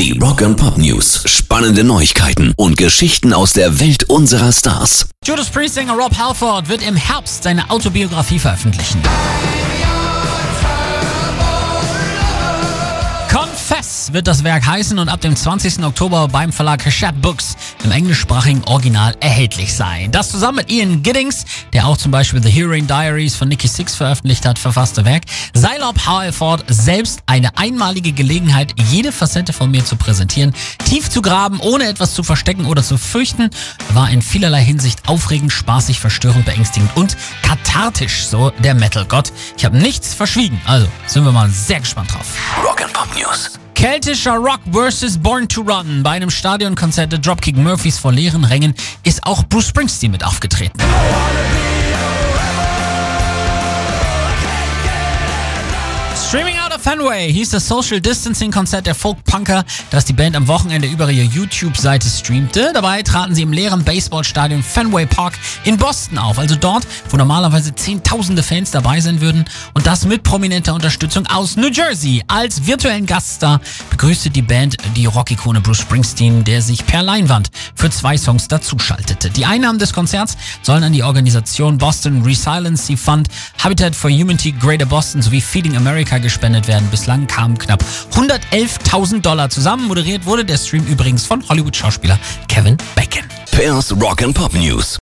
Die Rock and Pop News. Spannende Neuigkeiten und Geschichten aus der Welt unserer Stars. Judas Priest-Sänger Rob Halford wird im Herbst seine Autobiografie veröffentlichen. Wird das Werk heißen und ab dem 20. Oktober beim Verlag Hachette Books im englischsprachigen Original erhältlich sein. Das zusammen mit Ian Giddings, der auch zum Beispiel The Hearing Diaries von Nicky Six veröffentlicht hat, verfasste Werk, sei Rob Halford selbst eine einmalige Gelegenheit, jede Facette von mir zu präsentieren, tief zu graben, ohne etwas zu verstecken oder zu fürchten, war in vielerlei Hinsicht aufregend, spaßig, verstörend, beängstigend und kathartisch, so der Metal-Gott. Ich habe nichts verschwiegen, also sind wir mal sehr gespannt drauf. Rock and Pop News. Keltischer Rock vs. Born to Run. Bei einem Stadionkonzert der Dropkick Murphys vor leeren Rängen ist auch Bruce Springsteen mit aufgetreten. Streaming out of Fenway hieß das Social Distancing Konzert der Folk-Punker, das die Band am Wochenende über ihre YouTube-Seite streamte. Dabei traten sie im leeren Baseballstadion Fenway Park in Boston auf, also dort, wo normalerweise zehntausende Fans dabei sein würden und das mit prominenter Unterstützung aus New Jersey. Als virtuellen Gaststar begrüßte die Band die Rockikone Bruce Springsteen, der sich per Leinwand für zwei Songs dazuschaltete. Die Einnahmen des Konzerts sollen an die Organisation Boston Resiliency Fund, Habitat for Humanity Greater Boston sowie Feeding America gespendet werden. Bislang kamen knapp 111.000 Dollar zusammen. Moderiert wurde der Stream übrigens von Hollywood-Schauspieler Kevin Bacon. Pairs Rock and Pop News.